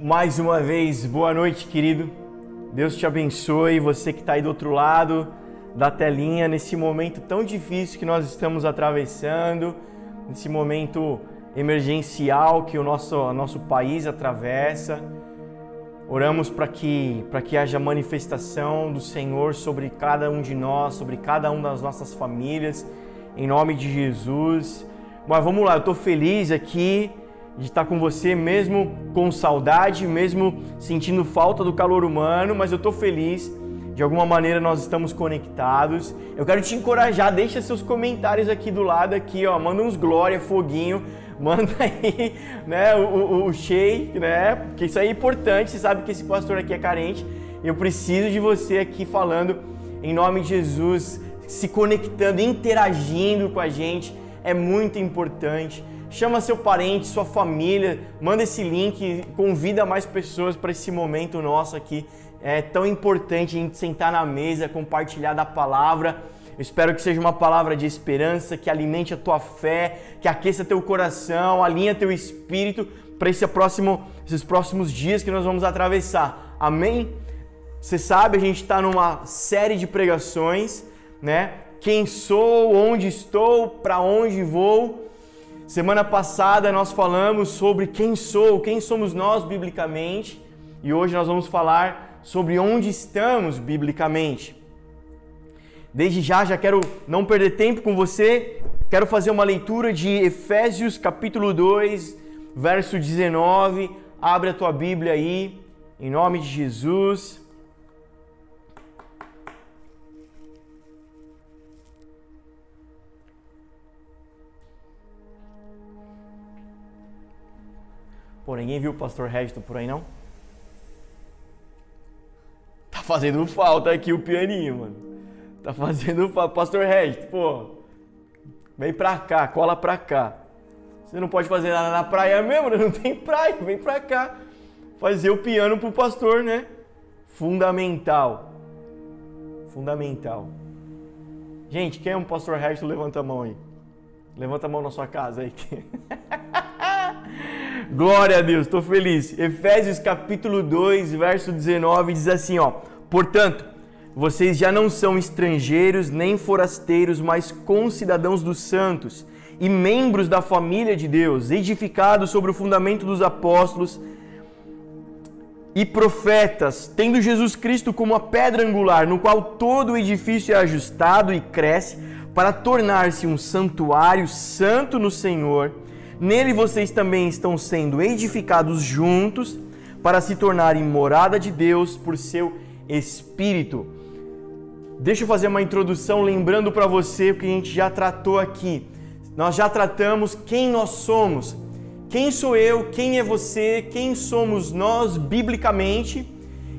Mais uma vez, boa noite, querido. Deus te abençoe, você que está aí do outro lado da telinha, nesse momento tão difícil que nós estamos atravessando, nesse momento emergencial que o nosso, nosso país atravessa. Oramos para que, que haja manifestação do Senhor sobre cada um de nós, sobre cada uma das nossas famílias, em nome de Jesus. Mas vamos lá, eu estou feliz aqui de estar com você, mesmo com saudade, mesmo sentindo falta do calor humano, mas eu estou feliz. De alguma maneira nós estamos conectados. Eu quero te encorajar, deixa seus comentários aqui do lado aqui, ó, manda uns glória, foguinho, manda aí, né, o, o, o shake, né? Porque isso aí é importante, você sabe que esse pastor aqui é carente. Eu preciso de você aqui falando em nome de Jesus, se conectando, interagindo com a gente, é muito importante. Chama seu parente, sua família, manda esse link, convida mais pessoas para esse momento nosso aqui. É tão importante a gente sentar na mesa, compartilhar da palavra. Eu espero que seja uma palavra de esperança, que alimente a tua fé, que aqueça teu coração, alinha teu espírito para esse próximo, esses próximos dias que nós vamos atravessar. Amém? Você sabe, a gente está numa série de pregações, né? Quem sou, onde estou, para onde vou. Semana passada nós falamos sobre quem sou, quem somos nós biblicamente, e hoje nós vamos falar sobre onde estamos biblicamente. Desde já, já quero não perder tempo com você, quero fazer uma leitura de Efésios capítulo 2, verso 19. Abre a tua Bíblia aí, em nome de Jesus. Pô, ninguém viu o pastor Regito por aí não? Tá fazendo falta aqui o pianinho, mano. Tá fazendo Pastor Regis, pô. Vem pra cá, cola pra cá. Você não pode fazer nada na praia mesmo, né? não tem praia, vem pra cá. Fazer o piano pro pastor, né? Fundamental. Fundamental. Gente, quem é um pastor Regis, levanta a mão aí. Levanta a mão na sua casa aí. Glória a Deus, estou feliz. Efésios capítulo 2, verso 19 diz assim, ó: Portanto, vocês já não são estrangeiros nem forasteiros, mas concidadãos dos santos e membros da família de Deus, edificados sobre o fundamento dos apóstolos e profetas, tendo Jesus Cristo como a pedra angular, no qual todo o edifício é ajustado e cresce para tornar-se um santuário santo no Senhor. Nele vocês também estão sendo edificados juntos para se tornarem morada de Deus por seu Espírito. Deixa eu fazer uma introdução lembrando para você o que a gente já tratou aqui. Nós já tratamos quem nós somos. Quem sou eu? Quem é você? Quem somos nós biblicamente?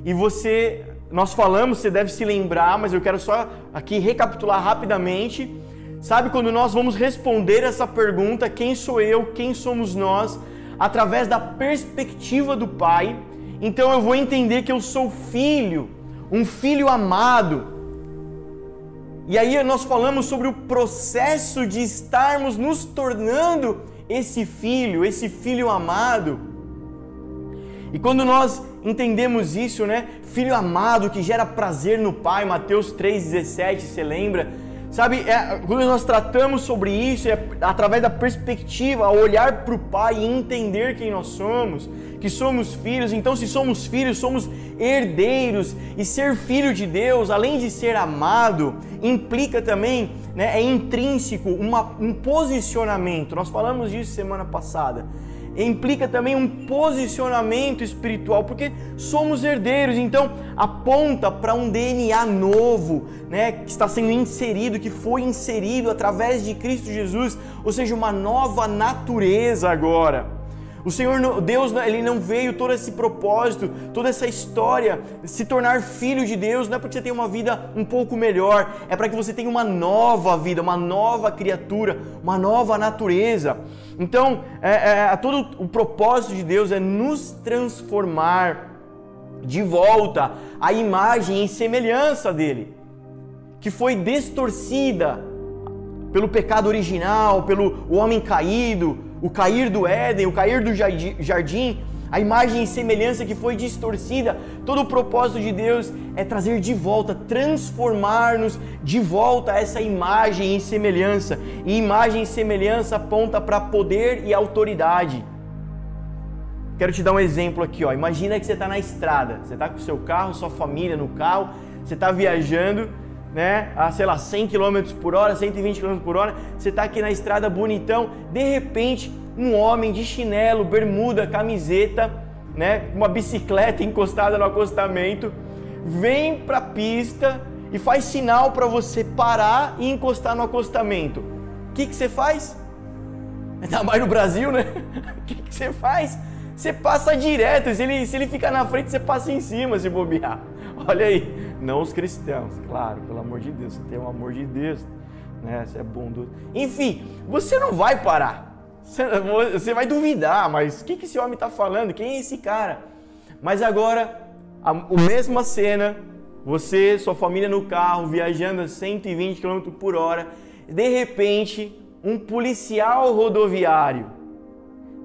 E você, nós falamos, você deve se lembrar, mas eu quero só aqui recapitular rapidamente. Sabe quando nós vamos responder essa pergunta, quem sou eu? Quem somos nós? Através da perspectiva do Pai. Então eu vou entender que eu sou filho, um filho amado e aí nós falamos sobre o processo de estarmos nos tornando esse filho, esse filho amado. E quando nós entendemos isso, né? Filho amado que gera prazer no Pai, Mateus 3,17, você lembra? Sabe, é, quando nós tratamos sobre isso, é através da perspectiva, olhar para o Pai e entender quem nós somos, que somos filhos, então se somos filhos, somos herdeiros, e ser filho de Deus, além de ser amado, implica também, né, é intrínseco uma, um posicionamento. Nós falamos disso semana passada implica também um posicionamento espiritual, porque somos herdeiros, então aponta para um DNA novo, né, que está sendo inserido, que foi inserido através de Cristo Jesus, ou seja, uma nova natureza agora. O Senhor, Deus, ele não veio todo esse propósito, toda essa história, se tornar filho de Deus, não é para que você tenha uma vida um pouco melhor, é para que você tenha uma nova vida, uma nova criatura, uma nova natureza. Então, é, é, todo o propósito de Deus é nos transformar de volta à imagem e semelhança dele, que foi distorcida pelo pecado original, pelo homem caído, o cair do Éden, o cair do jardim, a imagem e semelhança que foi distorcida. Todo o propósito de Deus é trazer de volta, transformar-nos de volta essa imagem e semelhança. E imagem e semelhança aponta para poder e autoridade. Quero te dar um exemplo aqui, ó. Imagina que você está na estrada, você está com o seu carro, sua família no carro, você está viajando, né, a sei lá, 100 km por hora, 120 km por hora, você está aqui na estrada bonitão, de repente, um homem de chinelo, bermuda, camiseta, né, uma bicicleta encostada no acostamento, vem para a pista e faz sinal para você parar e encostar no acostamento. O que, que você faz? Ainda mais no Brasil, né? O que, que você faz? Você passa direto, se ele, se ele ficar na frente, você passa em cima se bobear. Olha aí, não os cristãos, claro, pelo amor de Deus, você tem o amor de Deus, né? Você é bondoso. Enfim, você não vai parar. Você, vai duvidar, mas o que, que esse homem está falando? Quem é esse cara? Mas agora, a, a mesma cena, você, sua família no carro, viajando a 120 km por hora, de repente, um policial rodoviário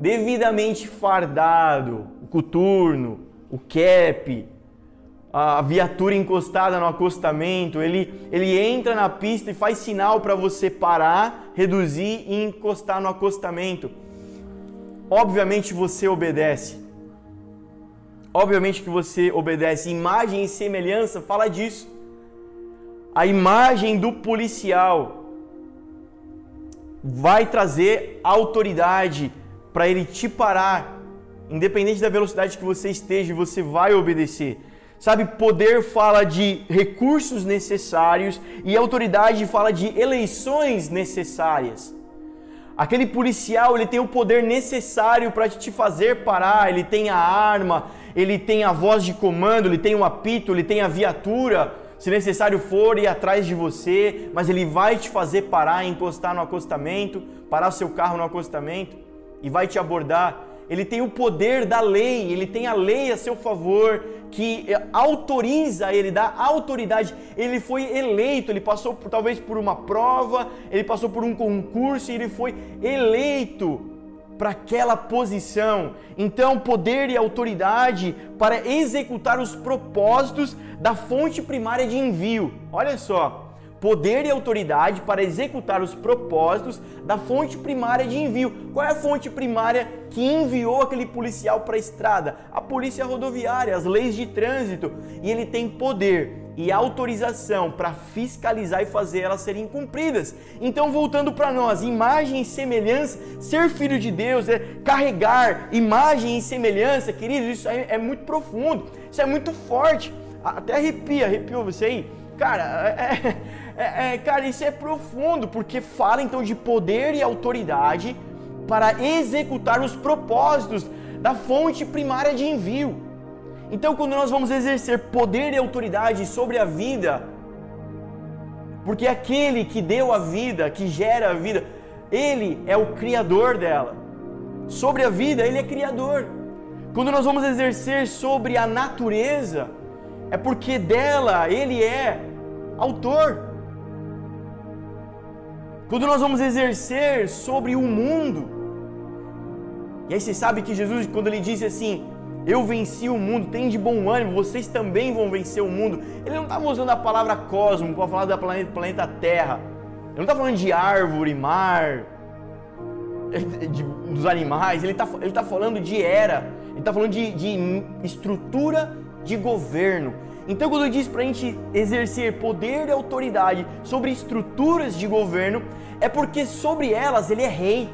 devidamente fardado, o coturno, o cap, a viatura encostada no acostamento, ele, ele entra na pista e faz sinal para você parar, reduzir e encostar no acostamento. Obviamente você obedece. Obviamente que você obedece. Imagem e semelhança fala disso. A imagem do policial vai trazer autoridade, para ele te parar, independente da velocidade que você esteja, você vai obedecer. Sabe, poder fala de recursos necessários e autoridade fala de eleições necessárias. Aquele policial, ele tem o poder necessário para te fazer parar, ele tem a arma, ele tem a voz de comando, ele tem o apito, ele tem a viatura, se necessário for ir atrás de você, mas ele vai te fazer parar, encostar no acostamento, parar seu carro no acostamento e vai te abordar. Ele tem o poder da lei, ele tem a lei a seu favor, que autoriza ele, dá autoridade. Ele foi eleito, ele passou por, talvez por uma prova, ele passou por um concurso e ele foi eleito para aquela posição. Então, poder e autoridade para executar os propósitos da fonte primária de envio. Olha só, poder e autoridade para executar os propósitos da fonte primária de envio. Qual é a fonte primária que enviou aquele policial para a estrada? A polícia rodoviária, as leis de trânsito. E ele tem poder e autorização para fiscalizar e fazer elas serem cumpridas. Então, voltando para nós, imagem e semelhança, ser filho de Deus é carregar imagem e semelhança, queridos, isso é muito profundo, isso é muito forte. Até arrepia, arrepiou você aí? Cara, é, é, é, cara, isso é profundo, porque fala então de poder e autoridade para executar os propósitos da fonte primária de envio. Então, quando nós vamos exercer poder e autoridade sobre a vida, porque aquele que deu a vida, que gera a vida, ele é o criador dela. Sobre a vida, ele é criador. Quando nós vamos exercer sobre a natureza, é porque dela ele é autor. Quando nós vamos exercer sobre o mundo, e aí você sabe que Jesus, quando ele disse assim, eu venci o mundo, tem de bom ânimo, vocês também vão vencer o mundo. Ele não estava usando a palavra cosmo para falar da planeta, planeta Terra. Ele não está falando de árvore, mar, de, dos animais. Ele está ele tá falando de era. Ele está falando de, de estrutura de governo. Então, quando ele diz para a gente exercer poder e autoridade sobre estruturas de governo, é porque sobre elas ele é rei.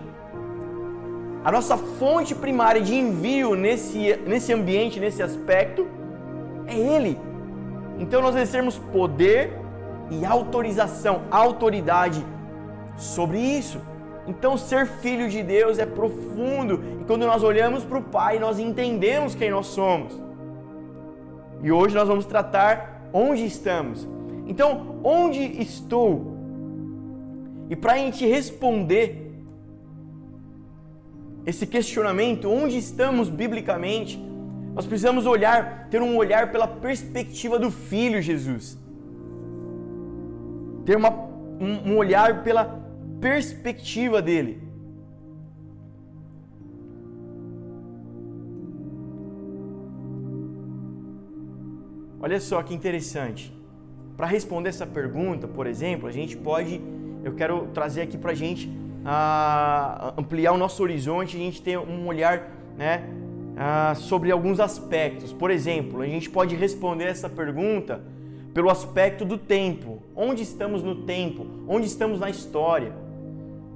A nossa fonte primária de envio nesse, nesse ambiente, nesse aspecto, é ele. Então, nós exercemos poder e autorização, autoridade sobre isso. Então, ser filho de Deus é profundo e quando nós olhamos para o Pai, nós entendemos quem nós somos. E hoje nós vamos tratar onde estamos. Então, onde estou? E para a gente responder esse questionamento, onde estamos biblicamente, nós precisamos olhar, ter um olhar pela perspectiva do Filho Jesus. Ter uma, um, um olhar pela perspectiva dele. Olha só que interessante. Para responder essa pergunta, por exemplo, a gente pode, eu quero trazer aqui para a gente uh, ampliar o nosso horizonte, a gente ter um olhar, né, uh, sobre alguns aspectos. Por exemplo, a gente pode responder essa pergunta pelo aspecto do tempo. Onde estamos no tempo? Onde estamos na história?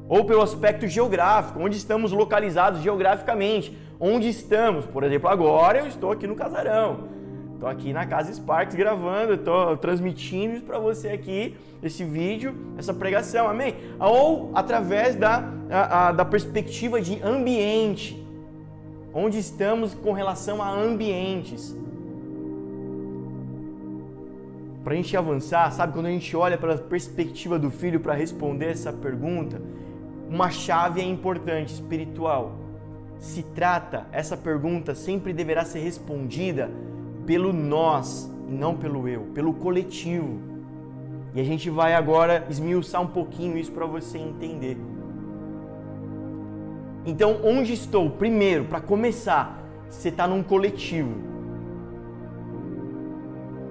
Ou pelo aspecto geográfico, onde estamos localizados geograficamente? Onde estamos? Por exemplo, agora eu estou aqui no casarão. Estou aqui na Casa Sparks gravando, estou transmitindo para você aqui esse vídeo, essa pregação, amém? Ou através da, a, a, da perspectiva de ambiente, onde estamos com relação a ambientes. Para a gente avançar, sabe, quando a gente olha para a perspectiva do filho para responder essa pergunta, uma chave é importante, espiritual. Se trata, essa pergunta sempre deverá ser respondida pelo nós e não pelo eu, pelo coletivo. E a gente vai agora esmiuçar um pouquinho isso para você entender. Então, onde estou? Primeiro, para começar, você está num coletivo.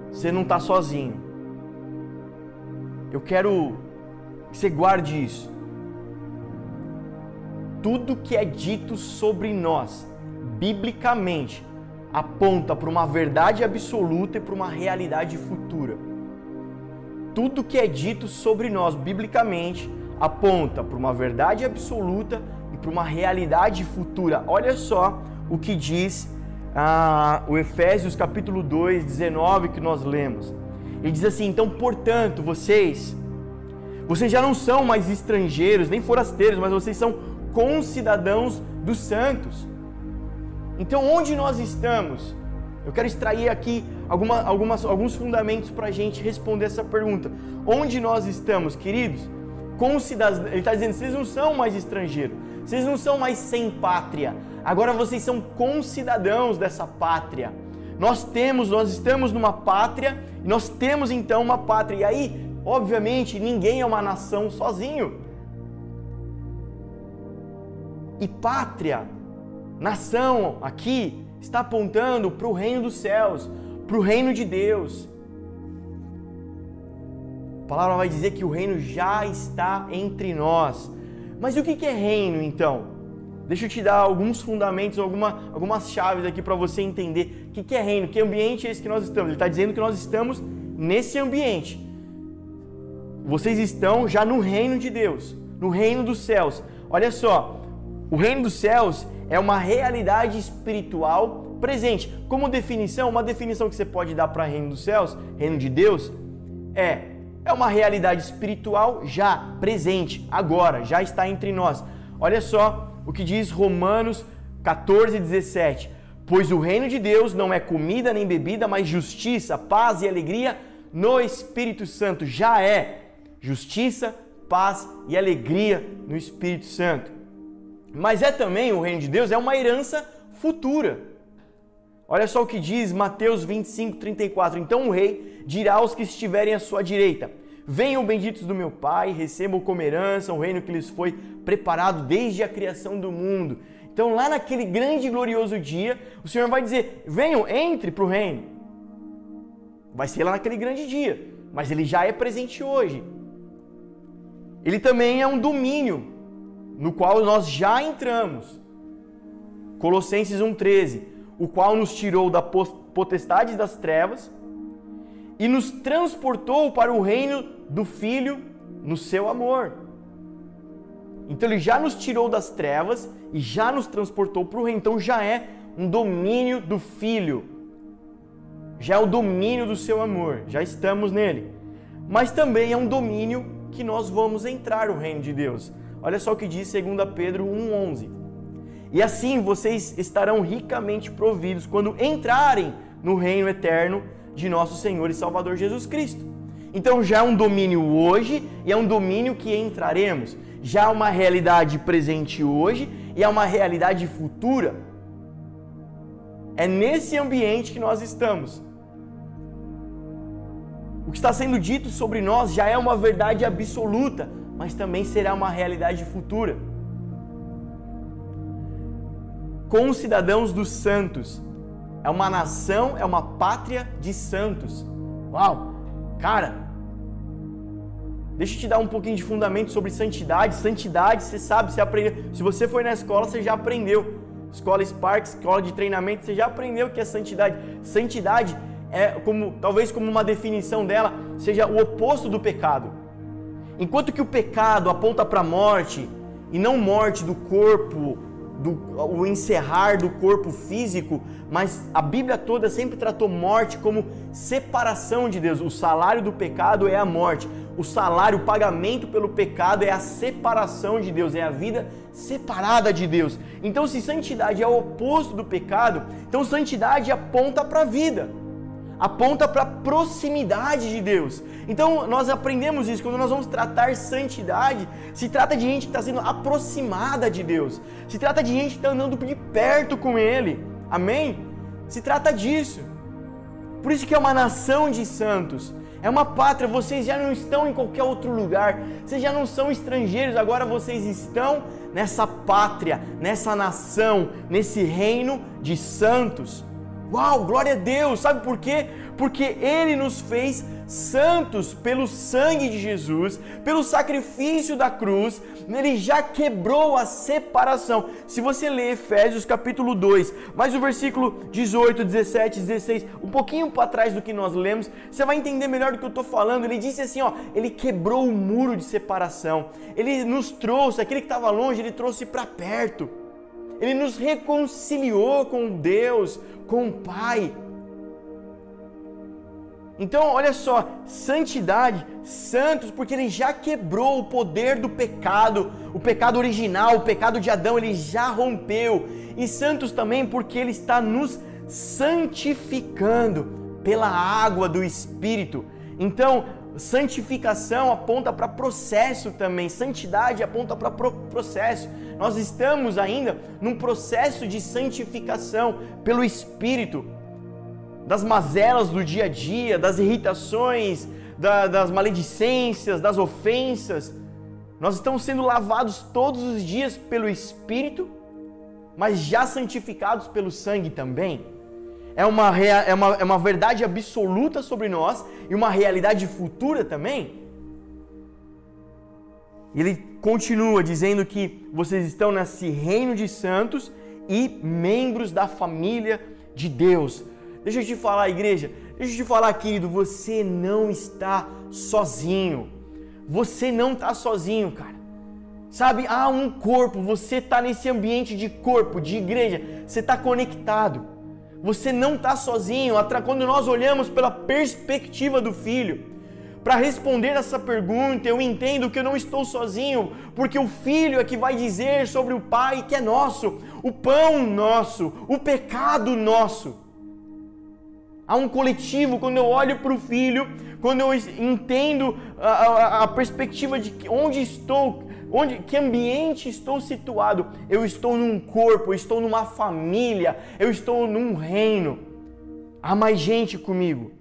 Você não está sozinho. Eu quero que você guarde isso. Tudo que é dito sobre nós, biblicamente, aponta para uma verdade absoluta e para uma realidade futura. Tudo que é dito sobre nós biblicamente aponta para uma verdade absoluta e para uma realidade futura. Olha só o que diz ah, o Efésios capítulo 2, 19 que nós lemos. Ele diz assim: Então, portanto, vocês, vocês já não são mais estrangeiros, nem forasteiros, mas vocês são concidadãos dos santos então, onde nós estamos? Eu quero extrair aqui alguma, algumas, alguns fundamentos para a gente responder essa pergunta. Onde nós estamos, queridos? Com cidadãos, ele está dizendo, vocês não são mais estrangeiros, vocês não são mais sem pátria. Agora vocês são concidadãos dessa pátria. Nós temos, nós estamos numa pátria, nós temos então uma pátria. E aí, obviamente, ninguém é uma nação sozinho. E pátria Nação aqui está apontando para o reino dos céus, para o reino de Deus. A palavra vai dizer que o reino já está entre nós. Mas o que é reino então? Deixa eu te dar alguns fundamentos, alguma, algumas chaves aqui para você entender o que é reino, que ambiente é esse que nós estamos. Ele está dizendo que nós estamos nesse ambiente. Vocês estão já no reino de Deus, no reino dos céus. Olha só, o reino dos céus é uma realidade espiritual presente. Como definição, uma definição que você pode dar para reino dos céus, reino de Deus, é é uma realidade espiritual já presente, agora, já está entre nós. Olha só o que diz Romanos 14, 17. Pois o reino de Deus não é comida nem bebida, mas justiça, paz e alegria no Espírito Santo. Já é justiça, paz e alegria no Espírito Santo. Mas é também, o reino de Deus é uma herança futura. Olha só o que diz Mateus 25, 34. Então o rei dirá aos que estiverem à sua direita: Venham benditos do meu Pai, recebam como herança o reino que lhes foi preparado desde a criação do mundo. Então, lá naquele grande e glorioso dia, o Senhor vai dizer: Venham, entre para o reino. Vai ser lá naquele grande dia, mas ele já é presente hoje. Ele também é um domínio no qual nós já entramos. Colossenses 1,13, o qual nos tirou da potestade das trevas e nos transportou para o reino do Filho no seu amor. Então ele já nos tirou das trevas e já nos transportou para o reino. Então já é um domínio do Filho. Já é o domínio do seu amor. Já estamos nele. Mas também é um domínio que nós vamos entrar no reino de Deus. Olha só o que diz 2 Pedro 1,11. E assim vocês estarão ricamente providos quando entrarem no reino eterno de nosso Senhor e Salvador Jesus Cristo. Então já é um domínio hoje e é um domínio que entraremos. Já é uma realidade presente hoje e é uma realidade futura. É nesse ambiente que nós estamos. O que está sendo dito sobre nós já é uma verdade absoluta, mas também será uma realidade futura. Com os cidadãos dos santos, É uma nação, é uma pátria de santos. Uau! Cara, deixa eu te dar um pouquinho de fundamento sobre santidade. Santidade, você sabe, você aprendeu. Se você foi na escola, você já aprendeu. Escola Spark, escola de treinamento, você já aprendeu o que é santidade. Santidade é como, talvez como uma definição dela, seja o oposto do pecado. Enquanto que o pecado aponta para a morte, e não morte do corpo, do, o encerrar do corpo físico, mas a Bíblia toda sempre tratou morte como separação de Deus. O salário do pecado é a morte. O salário, o pagamento pelo pecado é a separação de Deus, é a vida separada de Deus. Então, se santidade é o oposto do pecado, então santidade aponta para a vida aponta para a proximidade de Deus. Então nós aprendemos isso quando nós vamos tratar santidade. Se trata de gente que está sendo aproximada de Deus. Se trata de gente que está andando de perto com Ele. Amém? Se trata disso. Por isso que é uma nação de santos. É uma pátria, vocês já não estão em qualquer outro lugar, vocês já não são estrangeiros, agora vocês estão nessa pátria, nessa nação, nesse reino de santos. Uau, glória a Deus! Sabe por quê? Porque Ele nos fez santos pelo sangue de Jesus, pelo sacrifício da cruz, Ele já quebrou a separação. Se você ler Efésios capítulo 2, mais o versículo 18, 17, 16, um pouquinho para trás do que nós lemos, você vai entender melhor do que eu estou falando. Ele disse assim: ó, Ele quebrou o muro de separação, Ele nos trouxe, aquele que estava longe, Ele trouxe para perto. Ele nos reconciliou com Deus, com o Pai. Então, olha só, santidade, santos, porque ele já quebrou o poder do pecado, o pecado original, o pecado de Adão, ele já rompeu. E santos também porque ele está nos santificando pela água do Espírito. Então, santificação aponta para processo também, santidade aponta para processo. Nós estamos ainda num processo de santificação pelo Espírito, das mazelas do dia a dia, das irritações, da, das maledicências, das ofensas. Nós estamos sendo lavados todos os dias pelo Espírito, mas já santificados pelo sangue também. É uma, é, uma, é uma verdade absoluta sobre nós e uma realidade futura também. Ele continua dizendo que vocês estão nesse reino de santos e membros da família de Deus. Deixa eu te falar, igreja, deixa eu te falar, querido, você não está sozinho. Você não está sozinho, cara. Sabe, há um corpo, você está nesse ambiente de corpo, de igreja, você está conectado. Você não está sozinho. Quando nós olhamos pela perspectiva do filho, para responder essa pergunta, eu entendo que eu não estou sozinho, porque o Filho é que vai dizer sobre o Pai que é nosso, o pão nosso, o pecado nosso. Há um coletivo, quando eu olho para o Filho, quando eu entendo a, a, a perspectiva de onde estou, onde, que ambiente estou situado, eu estou num corpo, eu estou numa família, eu estou num reino. Há mais gente comigo.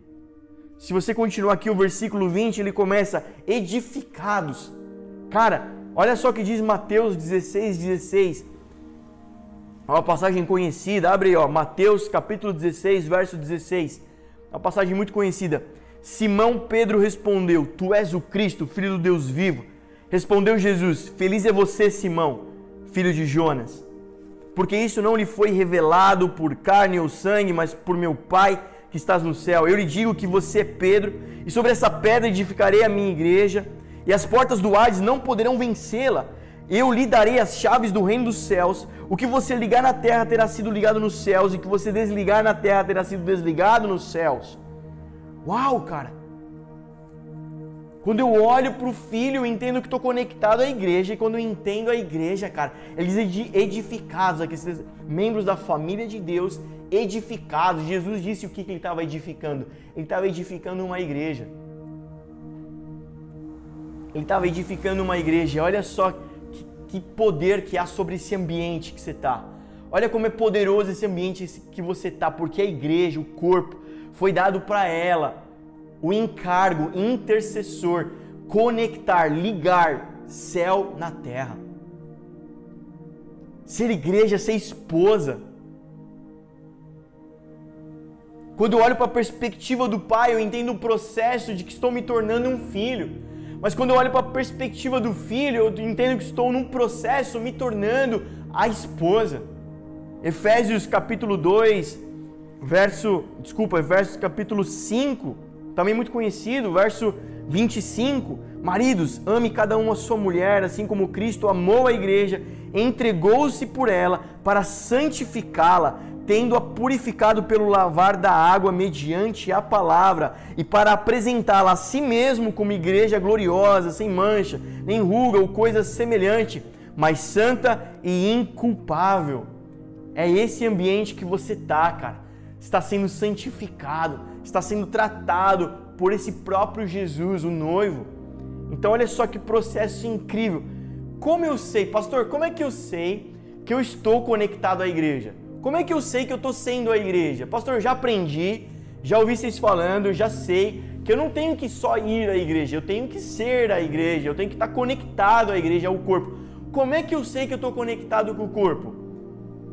Se você continuar aqui o versículo 20, ele começa edificados. Cara, olha só o que diz Mateus 16, 16. É uma passagem conhecida, abre aí, ó, Mateus capítulo 16, verso 16. É uma passagem muito conhecida. Simão Pedro respondeu: Tu és o Cristo, filho do Deus vivo. Respondeu Jesus: Feliz é você, Simão, filho de Jonas, porque isso não lhe foi revelado por carne ou sangue, mas por meu Pai que estás no céu. Eu lhe digo que você é Pedro, e sobre essa pedra edificarei a minha igreja, e as portas do Hades não poderão vencê-la. Eu lhe darei as chaves do reino dos céus. O que você ligar na terra terá sido ligado nos céus, e o que você desligar na terra terá sido desligado nos céus. Uau, cara! Quando eu olho para o filho, eu entendo que estou conectado à igreja. E quando eu entendo a igreja, cara, eles edificados, aqueles membros da família de Deus, edificados. Jesus disse o que, que ele estava edificando? Ele estava edificando uma igreja. Ele estava edificando uma igreja. Olha só que, poder que há sobre esse ambiente que você está. Olha como é poderoso esse ambiente que você está, porque a igreja, o corpo, foi dado para ela o encargo intercessor, conectar, ligar céu na terra. Ser igreja, ser esposa Quando eu olho para a perspectiva do pai, eu entendo o processo de que estou me tornando um filho. Mas quando eu olho para a perspectiva do filho, eu entendo que estou num processo me tornando a esposa. Efésios capítulo 2, verso, desculpa, verso capítulo 5, também muito conhecido, verso 25. Maridos, ame cada um a sua mulher, assim como Cristo amou a igreja, entregou-se por ela para santificá-la, tendo-a purificado pelo lavar da água mediante a palavra, e para apresentá-la a si mesmo como igreja gloriosa, sem mancha, nem ruga ou coisa semelhante, mas santa e inculpável. É esse ambiente que você tá, cara. Está sendo santificado, está sendo tratado por esse próprio Jesus, o noivo. Então olha só que processo incrível. Como eu sei, pastor, como é que eu sei que eu estou conectado à igreja? Como é que eu sei que eu estou sendo a igreja? Pastor, eu já aprendi, já ouvi vocês falando, já sei que eu não tenho que só ir à igreja, eu tenho que ser a igreja, eu tenho que estar conectado à igreja, ao corpo. Como é que eu sei que eu estou conectado com o corpo?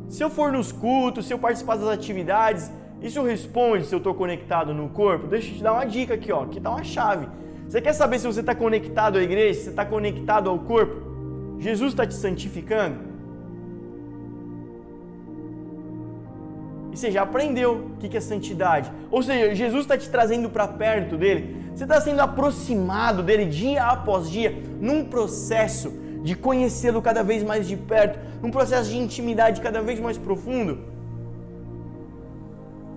Se eu for nos cultos, se eu participar das atividades, isso responde se eu estou conectado no corpo? Deixa eu te dar uma dica aqui, ó. Aqui está uma chave. Você quer saber se você está conectado à igreja, se você está conectado ao corpo? Jesus está te santificando? E você já aprendeu o que é santidade. Ou seja, Jesus está te trazendo para perto dele. Você está sendo aproximado dele dia após dia, num processo de conhecê-lo cada vez mais de perto, num processo de intimidade cada vez mais profundo.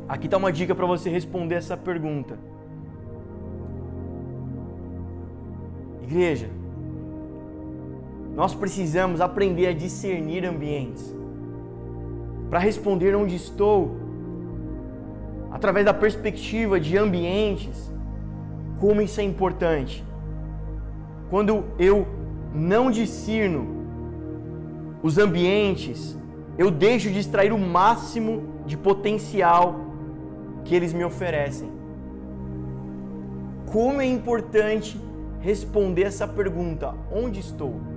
Aqui está uma dica para você responder essa pergunta. Igreja, nós precisamos aprender a discernir ambientes para responder onde estou, através da perspectiva de ambientes, como isso é importante. Quando eu não discerno os ambientes, eu deixo de extrair o máximo de potencial que eles me oferecem. Como é importante responder essa pergunta: onde estou?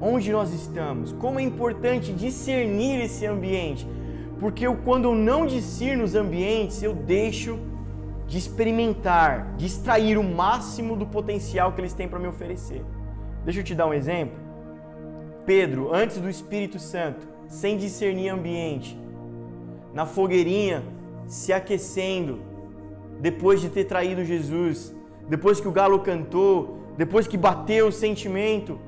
Onde nós estamos, como é importante discernir esse ambiente, porque eu, quando eu não discerno os ambientes, eu deixo de experimentar, de extrair o máximo do potencial que eles têm para me oferecer. Deixa eu te dar um exemplo. Pedro, antes do Espírito Santo, sem discernir ambiente, na fogueirinha, se aquecendo, depois de ter traído Jesus, depois que o galo cantou, depois que bateu o sentimento,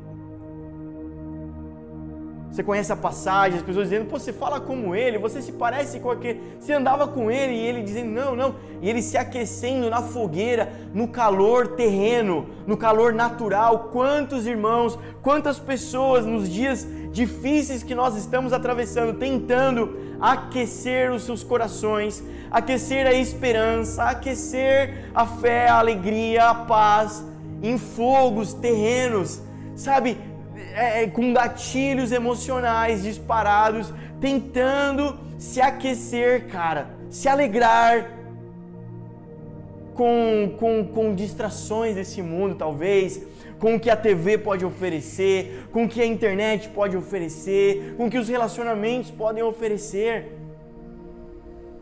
você conhece a passagem, as pessoas dizendo, Pô, você fala como ele, você se parece com aquele. Você andava com ele e ele dizendo, não, não. E ele se aquecendo na fogueira, no calor terreno, no calor natural. Quantos irmãos, quantas pessoas nos dias difíceis que nós estamos atravessando, tentando aquecer os seus corações, aquecer a esperança, aquecer a fé, a alegria, a paz em fogos terrenos, sabe? É, é, com gatilhos emocionais disparados, tentando se aquecer, cara, se alegrar com, com, com distrações desse mundo, talvez, com o que a TV pode oferecer, com o que a internet pode oferecer, com o que os relacionamentos podem oferecer.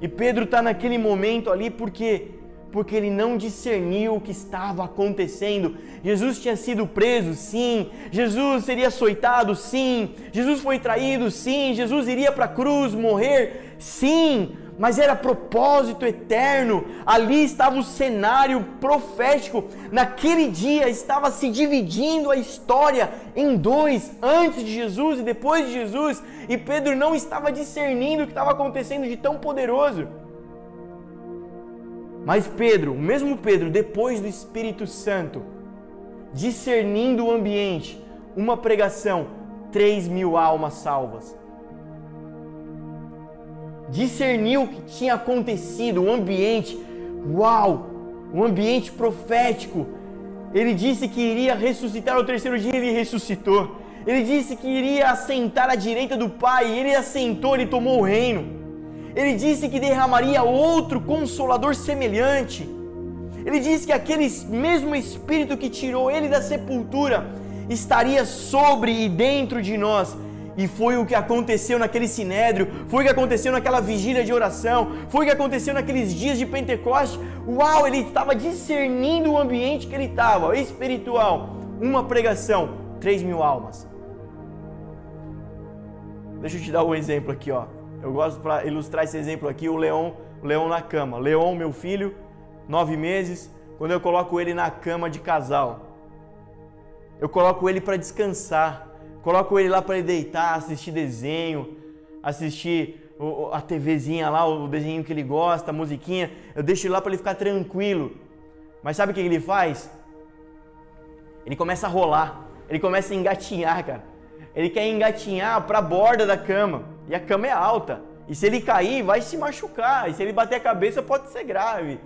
E Pedro está naquele momento ali porque porque ele não discerniu o que estava acontecendo. Jesus tinha sido preso, sim. Jesus seria açoitado, sim. Jesus foi traído, sim. Jesus iria para a cruz morrer, sim. Mas era propósito eterno. Ali estava o cenário profético. Naquele dia estava se dividindo a história em dois, antes de Jesus e depois de Jesus. E Pedro não estava discernindo o que estava acontecendo de tão poderoso. Mas Pedro, o mesmo Pedro, depois do Espírito Santo, discernindo o ambiente, uma pregação, 3 mil almas salvas. Discerniu o que tinha acontecido, o ambiente, uau, um ambiente profético. Ele disse que iria ressuscitar ao terceiro dia, ele ressuscitou. Ele disse que iria assentar à direita do Pai, ele assentou, ele tomou o reino. Ele disse que derramaria outro consolador semelhante. Ele disse que aquele mesmo Espírito que tirou ele da sepultura estaria sobre e dentro de nós. E foi o que aconteceu naquele sinédrio, foi o que aconteceu naquela vigília de oração, foi o que aconteceu naqueles dias de Pentecoste. Uau, ele estava discernindo o ambiente que ele estava, espiritual. Uma pregação, 3 mil almas. Deixa eu te dar um exemplo aqui, ó. Eu gosto para ilustrar esse exemplo aqui, o leão, o leão na cama. Leão, meu filho, nove meses, quando eu coloco ele na cama de casal. Eu coloco ele para descansar. Coloco ele lá para ele deitar, assistir desenho, assistir a TVzinha lá, o desenho que ele gosta, a musiquinha. Eu deixo ele lá para ele ficar tranquilo. Mas sabe o que ele faz? Ele começa a rolar, ele começa a engatinhar, cara. Ele quer engatinhar para a borda da cama. E a cama é alta. E se ele cair, vai se machucar. E se ele bater a cabeça, pode ser grave.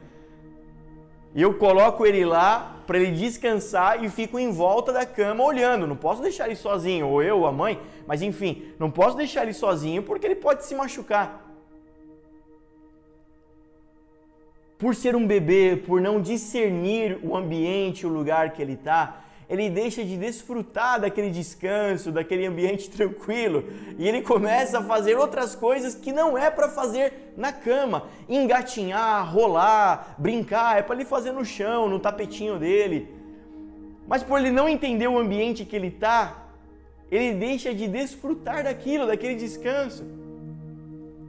E eu coloco ele lá para ele descansar e fico em volta da cama olhando. Não posso deixar ele sozinho, ou eu, ou a mãe, mas enfim, não posso deixar ele sozinho porque ele pode se machucar. Por ser um bebê, por não discernir o ambiente, o lugar que ele está, ele deixa de desfrutar daquele descanso, daquele ambiente tranquilo, e ele começa a fazer outras coisas que não é para fazer na cama, engatinhar, rolar, brincar, é para ele fazer no chão, no tapetinho dele. Mas por ele não entender o ambiente que ele está, ele deixa de desfrutar daquilo, daquele descanso.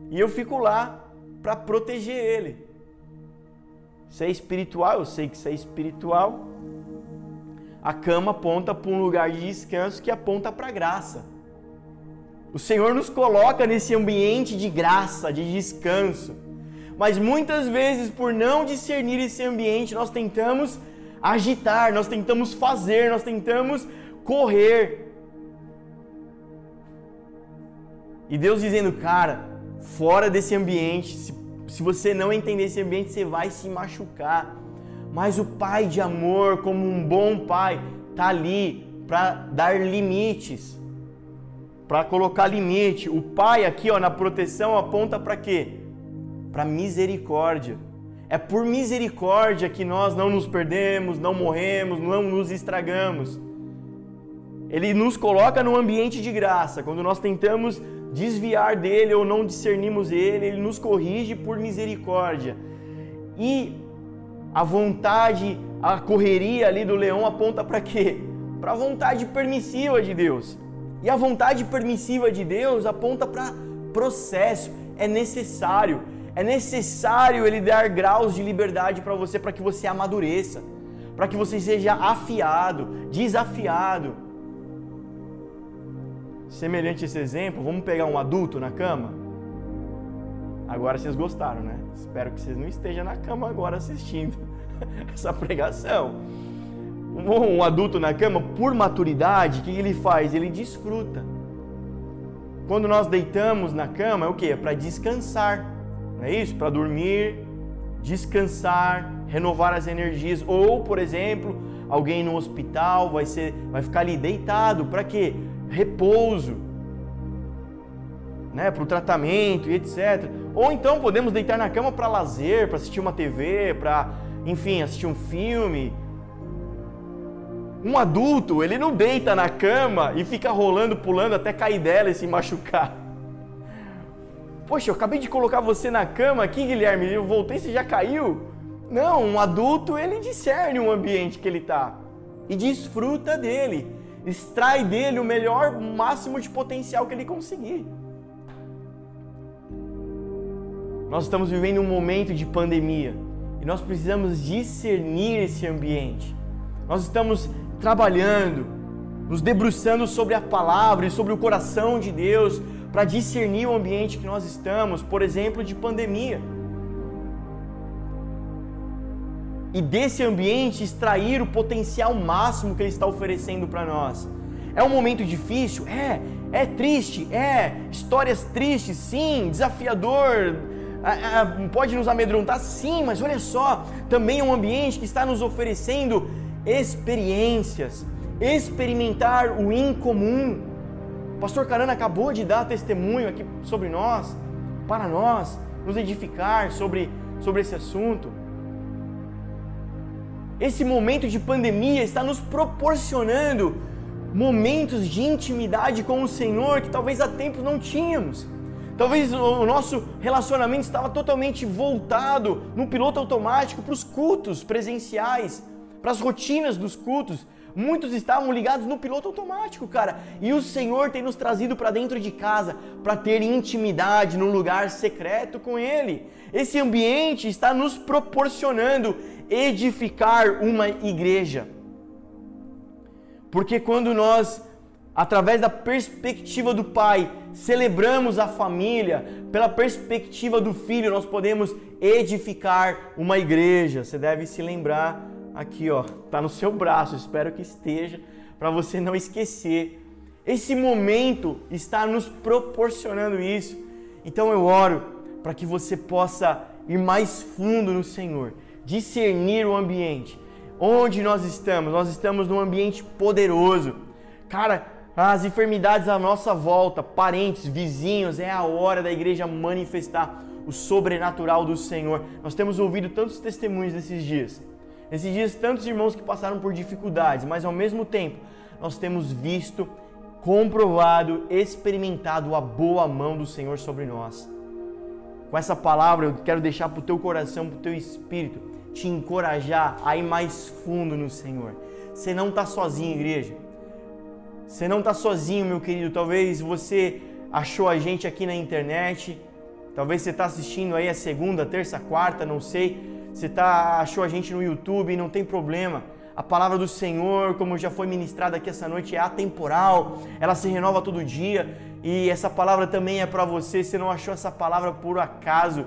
E eu fico lá para proteger ele. Se é espiritual, eu sei que isso é espiritual, a cama aponta para um lugar de descanso que aponta para a graça. O Senhor nos coloca nesse ambiente de graça, de descanso. Mas muitas vezes, por não discernir esse ambiente, nós tentamos agitar, nós tentamos fazer, nós tentamos correr. E Deus dizendo, cara, fora desse ambiente, se, se você não entender esse ambiente, você vai se machucar. Mas o pai de amor, como um bom pai, tá ali para dar limites, para colocar limite. O pai aqui, ó, na proteção aponta para quê? Para misericórdia. É por misericórdia que nós não nos perdemos, não morremos, não nos estragamos. Ele nos coloca no ambiente de graça. Quando nós tentamos desviar dele ou não discernimos ele, ele nos corrige por misericórdia. E a vontade, a correria ali do leão aponta para quê? Para a vontade permissiva de Deus. E a vontade permissiva de Deus aponta para processo, é necessário. É necessário ele dar graus de liberdade para você para que você amadureça, para que você seja afiado, desafiado. Semelhante a esse exemplo, vamos pegar um adulto na cama? Agora vocês gostaram, né? Espero que vocês não estejam na cama agora assistindo essa pregação. Um, adulto na cama, por maturidade, o que ele faz? Ele desfruta. Quando nós deitamos na cama, é o que? É para descansar, não é isso? Para dormir, descansar, renovar as energias. Ou, por exemplo, alguém no hospital vai, ser, vai ficar ali deitado, para quê? Repouso, né? para o tratamento e etc. Ou então podemos deitar na cama para lazer, para assistir uma TV, para, enfim, assistir um filme. Um adulto, ele não deita na cama e fica rolando, pulando até cair dela e se machucar. Poxa, eu acabei de colocar você na cama aqui, Guilherme, eu voltei, você já caiu? Não, um adulto, ele discerne o ambiente que ele está e desfruta dele, extrai dele o melhor, máximo de potencial que ele conseguir. Nós estamos vivendo um momento de pandemia e nós precisamos discernir esse ambiente. Nós estamos trabalhando, nos debruçando sobre a palavra e sobre o coração de Deus para discernir o ambiente que nós estamos, por exemplo, de pandemia. E desse ambiente extrair o potencial máximo que ele está oferecendo para nós. É um momento difícil? É. É triste? É. Histórias tristes? Sim. Desafiador? Pode nos amedrontar? Sim, mas olha só, também é um ambiente que está nos oferecendo experiências, experimentar o incomum. O pastor Carana acabou de dar testemunho aqui sobre nós, para nós, nos edificar sobre, sobre esse assunto. Esse momento de pandemia está nos proporcionando momentos de intimidade com o Senhor que talvez há tempos não tínhamos. Talvez o nosso relacionamento estava totalmente voltado no piloto automático para os cultos presenciais, para as rotinas dos cultos. Muitos estavam ligados no piloto automático, cara. E o Senhor tem nos trazido para dentro de casa para ter intimidade num lugar secreto com Ele. Esse ambiente está nos proporcionando edificar uma igreja. Porque quando nós, através da perspectiva do Pai, celebramos a família, pela perspectiva do Filho, nós podemos edificar uma igreja. Você deve se lembrar aqui, ó, tá no seu braço, espero que esteja, para você não esquecer. Esse momento está nos proporcionando isso. Então eu oro para que você possa ir mais fundo no Senhor, discernir o ambiente. Onde nós estamos? Nós estamos num ambiente poderoso. Cara, as enfermidades à nossa volta, parentes, vizinhos, é a hora da igreja manifestar o sobrenatural do Senhor. Nós temos ouvido tantos testemunhos nesses dias. Nesses dias, tantos irmãos que passaram por dificuldades, mas ao mesmo tempo, nós temos visto, comprovado, experimentado a boa mão do Senhor sobre nós. Com essa palavra, eu quero deixar para o teu coração, para o teu espírito, te encorajar a ir mais fundo no Senhor. Você não está sozinho, igreja. Você não está sozinho, meu querido. Talvez você achou a gente aqui na internet. Talvez você está assistindo aí a segunda, terça, quarta, não sei você tá, achou a gente no YouTube, não tem problema. A palavra do Senhor, como já foi ministrada aqui essa noite, é atemporal, ela se renova todo dia e essa palavra também é para você. Você não achou essa palavra por acaso.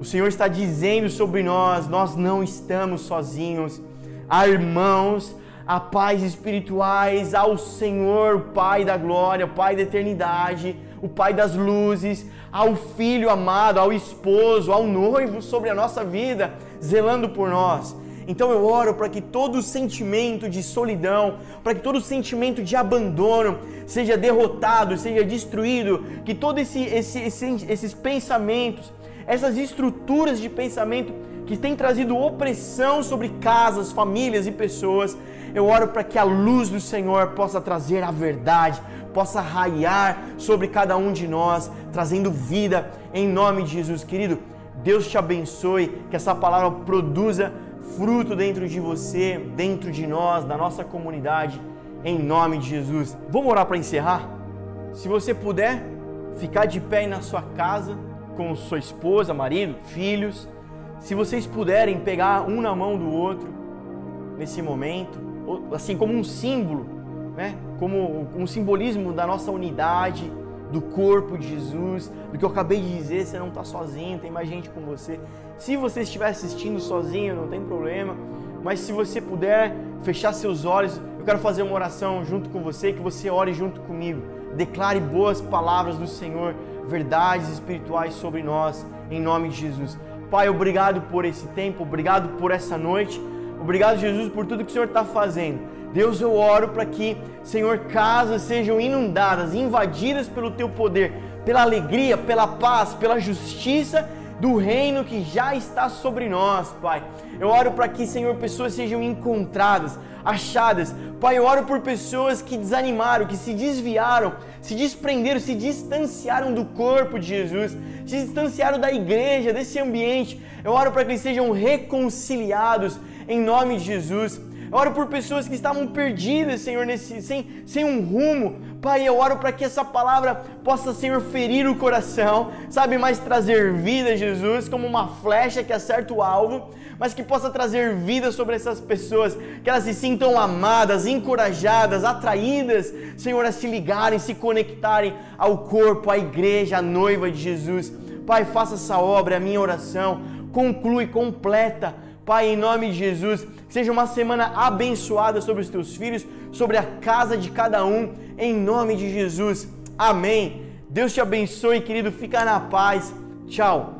O Senhor está dizendo sobre nós: nós não estamos sozinhos. Há irmãos, há pais espirituais, ao Senhor, Pai da glória, Pai da eternidade, o Pai das luzes, ao filho amado, ao esposo, ao noivo sobre a nossa vida, zelando por nós. Então eu oro para que todo sentimento de solidão, para que todo sentimento de abandono seja derrotado, seja destruído, que todos esse, esse, esse, esses pensamentos, essas estruturas de pensamento que têm trazido opressão sobre casas, famílias e pessoas, eu oro para que a luz do Senhor possa trazer a verdade, possa raiar sobre cada um de nós, trazendo vida em nome de Jesus. Querido, Deus te abençoe, que essa palavra produza fruto dentro de você, dentro de nós, da nossa comunidade, em nome de Jesus. Vamos orar para encerrar? Se você puder, ficar de pé na sua casa com sua esposa, marido, filhos. Se vocês puderem pegar um na mão do outro nesse momento, assim como um símbolo, né? como um simbolismo da nossa unidade, do corpo de Jesus, do que eu acabei de dizer, você não está sozinho, tem mais gente com você. Se você estiver assistindo sozinho, não tem problema, mas se você puder fechar seus olhos, eu quero fazer uma oração junto com você, que você ore junto comigo. Declare boas palavras do Senhor, verdades espirituais sobre nós, em nome de Jesus. Pai, obrigado por esse tempo, obrigado por essa noite, obrigado, Jesus, por tudo que o Senhor está fazendo. Deus, eu oro para que, Senhor, casas sejam inundadas, invadidas pelo teu poder, pela alegria, pela paz, pela justiça do reino que já está sobre nós, Pai. Eu oro para que, Senhor, pessoas sejam encontradas, achadas. Pai, eu oro por pessoas que desanimaram, que se desviaram, se desprenderam, se distanciaram do corpo de Jesus, se distanciaram da igreja, desse ambiente. Eu oro para que eles sejam reconciliados em nome de Jesus. Eu oro por pessoas que estavam perdidas, Senhor, nesse, sem, sem um rumo. Pai, eu oro para que essa palavra possa, Senhor, ferir o coração, sabe, mais trazer vida, Jesus, como uma flecha que acerta o alvo, mas que possa trazer vida sobre essas pessoas, que elas se sintam amadas, encorajadas, atraídas, Senhor, a se ligarem, se conectarem ao corpo, à igreja, à noiva de Jesus. Pai, faça essa obra, a minha oração, conclui, completa Pai, em nome de Jesus, seja uma semana abençoada sobre os teus filhos, sobre a casa de cada um, em nome de Jesus. Amém. Deus te abençoe, querido. Fica na paz. Tchau.